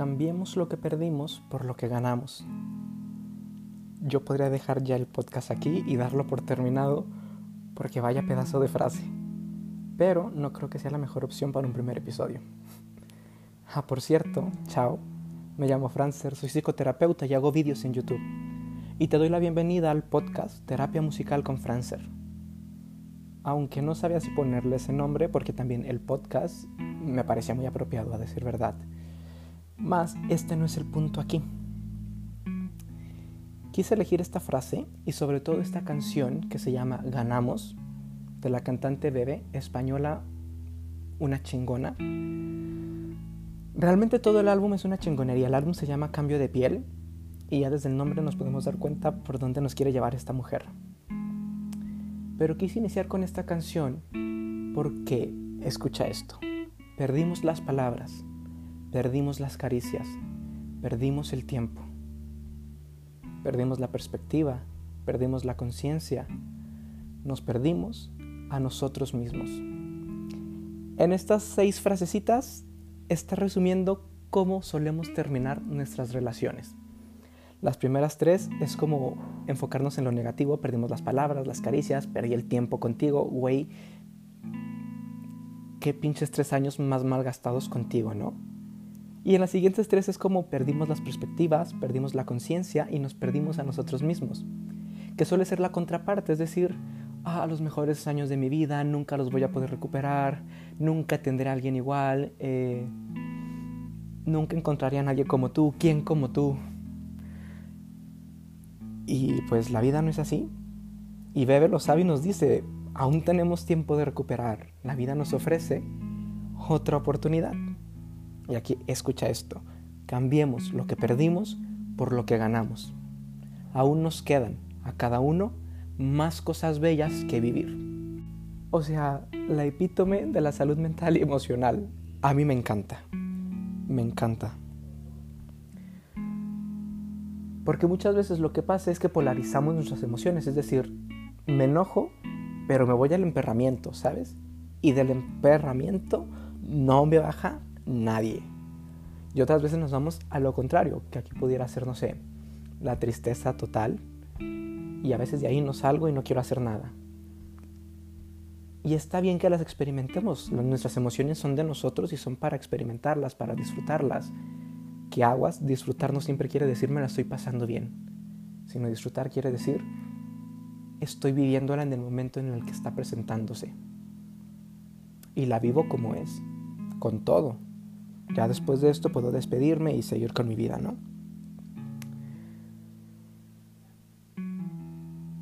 cambiemos lo que perdimos por lo que ganamos. Yo podría dejar ya el podcast aquí y darlo por terminado porque vaya pedazo de frase. Pero no creo que sea la mejor opción para un primer episodio. Ah, por cierto, chao. Me llamo Francer, soy psicoterapeuta y hago vídeos en YouTube. Y te doy la bienvenida al podcast Terapia Musical con Francer. Aunque no sabía si ponerle ese nombre porque también el podcast me parecía muy apropiado a decir verdad. Más, este no es el punto aquí. Quise elegir esta frase y sobre todo esta canción que se llama Ganamos, de la cantante Bebe, española, una chingona. Realmente todo el álbum es una chingonería. El álbum se llama Cambio de piel y ya desde el nombre nos podemos dar cuenta por dónde nos quiere llevar esta mujer. Pero quise iniciar con esta canción porque, escucha esto, perdimos las palabras, Perdimos las caricias, perdimos el tiempo, perdimos la perspectiva, perdimos la conciencia, nos perdimos a nosotros mismos. En estas seis frasecitas está resumiendo cómo solemos terminar nuestras relaciones. Las primeras tres es como enfocarnos en lo negativo, perdimos las palabras, las caricias, perdí el tiempo contigo, güey. Qué pinches tres años más mal gastados contigo, ¿no? Y en las siguientes tres es como perdimos las perspectivas, perdimos la conciencia y nos perdimos a nosotros mismos, que suele ser la contraparte, es decir, ah, los mejores años de mi vida nunca los voy a poder recuperar, nunca tendré a alguien igual, eh, nunca encontraré a nadie como tú, ¿quién como tú? Y pues la vida no es así. Y Bebe lo sabe y nos dice, aún tenemos tiempo de recuperar, la vida nos ofrece otra oportunidad. Y aquí escucha esto. Cambiemos lo que perdimos por lo que ganamos. Aún nos quedan a cada uno más cosas bellas que vivir. O sea, la epítome de la salud mental y emocional. A mí me encanta. Me encanta. Porque muchas veces lo que pasa es que polarizamos nuestras emociones. Es decir, me enojo, pero me voy al emperramiento, ¿sabes? Y del emperramiento no me baja nadie. Y otras veces nos vamos a lo contrario, que aquí pudiera ser, no sé, la tristeza total. Y a veces de ahí no salgo y no quiero hacer nada. Y está bien que las experimentemos. Nuestras emociones son de nosotros y son para experimentarlas, para disfrutarlas. Que aguas, disfrutar no siempre quiere decir me la estoy pasando bien, sino disfrutar quiere decir estoy viviéndola en el momento en el que está presentándose. Y la vivo como es, con todo, ya después de esto puedo despedirme y seguir con mi vida, ¿no?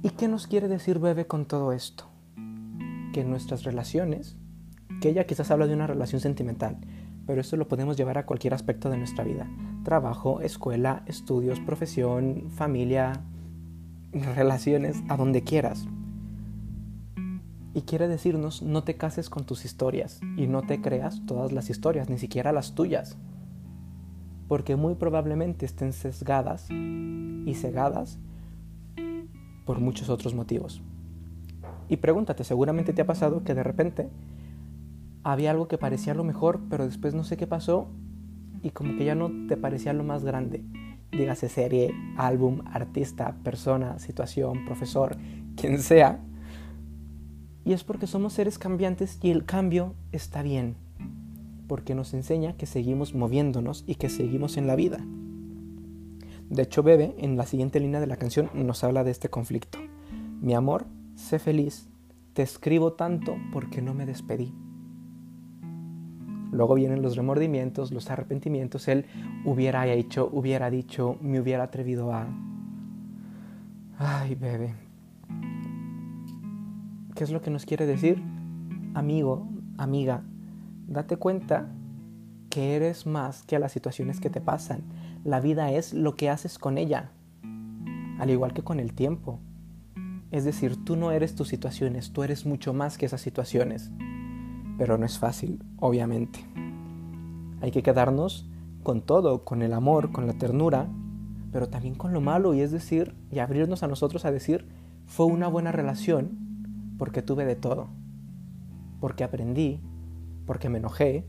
¿Y qué nos quiere decir Bebe con todo esto? Que nuestras relaciones, que ella quizás habla de una relación sentimental, pero esto lo podemos llevar a cualquier aspecto de nuestra vida. Trabajo, escuela, estudios, profesión, familia, relaciones, a donde quieras. Y quiere decirnos, no te cases con tus historias y no te creas todas las historias, ni siquiera las tuyas. Porque muy probablemente estén sesgadas y cegadas por muchos otros motivos. Y pregúntate, seguramente te ha pasado que de repente había algo que parecía lo mejor, pero después no sé qué pasó y como que ya no te parecía lo más grande. Dígase serie, álbum, artista, persona, situación, profesor, quien sea y es porque somos seres cambiantes y el cambio está bien, porque nos enseña que seguimos moviéndonos y que seguimos en la vida. De hecho, Bebe, en la siguiente línea de la canción, nos habla de este conflicto. Mi amor, sé feliz, te escribo tanto porque no me despedí. Luego vienen los remordimientos, los arrepentimientos, él hubiera hecho, hubiera dicho, me hubiera atrevido a... Ay, bebé, ¿Qué es lo que nos quiere decir? Amigo, amiga, date cuenta que eres más que a las situaciones que te pasan. La vida es lo que haces con ella, al igual que con el tiempo. Es decir, tú no eres tus situaciones, tú eres mucho más que esas situaciones. Pero no es fácil, obviamente. Hay que quedarnos con todo, con el amor, con la ternura, pero también con lo malo, y es decir, y abrirnos a nosotros a decir, fue una buena relación, porque tuve de todo. Porque aprendí, porque me enojé,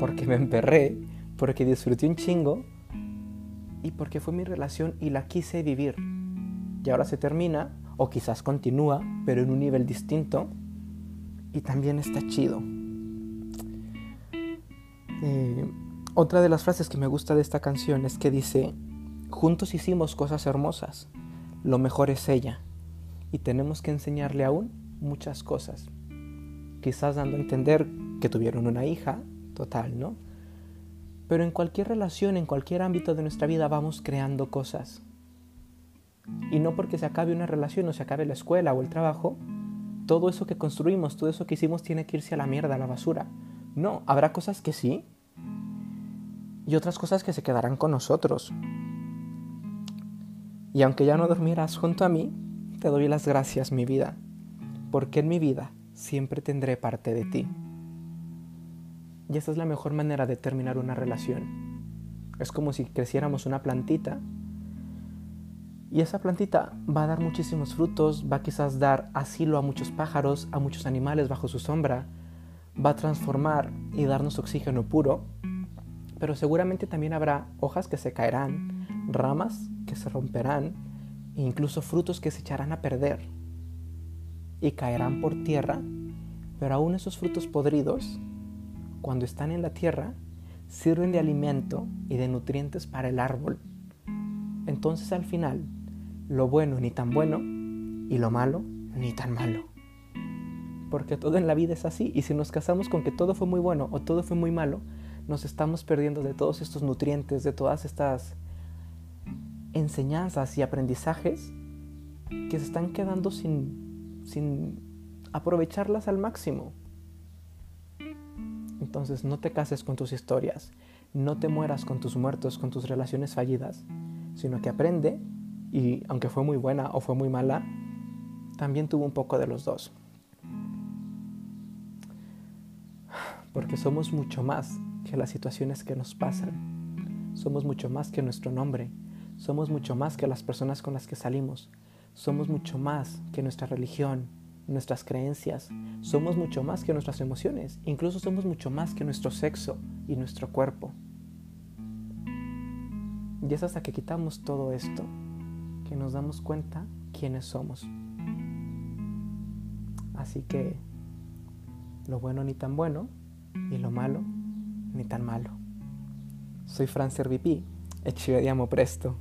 porque me emperré, porque disfruté un chingo y porque fue mi relación y la quise vivir. Y ahora se termina, o quizás continúa, pero en un nivel distinto, y también está chido. Eh, otra de las frases que me gusta de esta canción es que dice, juntos hicimos cosas hermosas, lo mejor es ella, y tenemos que enseñarle aún muchas cosas. Quizás dando a entender que tuvieron una hija, total, ¿no? Pero en cualquier relación, en cualquier ámbito de nuestra vida vamos creando cosas. Y no porque se acabe una relación o se acabe la escuela o el trabajo, todo eso que construimos, todo eso que hicimos tiene que irse a la mierda, a la basura. No, habrá cosas que sí y otras cosas que se quedarán con nosotros. Y aunque ya no dormirás junto a mí, te doy las gracias, mi vida, porque en mi vida siempre tendré parte de ti. Y esa es la mejor manera de terminar una relación. Es como si creciéramos una plantita y esa plantita va a dar muchísimos frutos, va a quizás dar asilo a muchos pájaros, a muchos animales bajo su sombra, va a transformar y darnos oxígeno puro, pero seguramente también habrá hojas que se caerán, ramas que se romperán e incluso frutos que se echarán a perder y caerán por tierra, pero aún esos frutos podridos cuando están en la tierra, sirven de alimento y de nutrientes para el árbol. Entonces al final, lo bueno ni tan bueno y lo malo ni tan malo. Porque todo en la vida es así y si nos casamos con que todo fue muy bueno o todo fue muy malo, nos estamos perdiendo de todos estos nutrientes, de todas estas enseñanzas y aprendizajes que se están quedando sin, sin aprovecharlas al máximo. Entonces no te cases con tus historias, no te mueras con tus muertos, con tus relaciones fallidas, sino que aprende y aunque fue muy buena o fue muy mala, también tuvo un poco de los dos. Porque somos mucho más que las situaciones que nos pasan. Somos mucho más que nuestro nombre. Somos mucho más que las personas con las que salimos. Somos mucho más que nuestra religión, nuestras creencias, somos mucho más que nuestras emociones, incluso somos mucho más que nuestro sexo y nuestro cuerpo. Y es hasta que quitamos todo esto que nos damos cuenta quiénes somos. Así que lo bueno ni tan bueno y lo malo ni tan malo. Soy Fran Servipi e ci vediamo presto.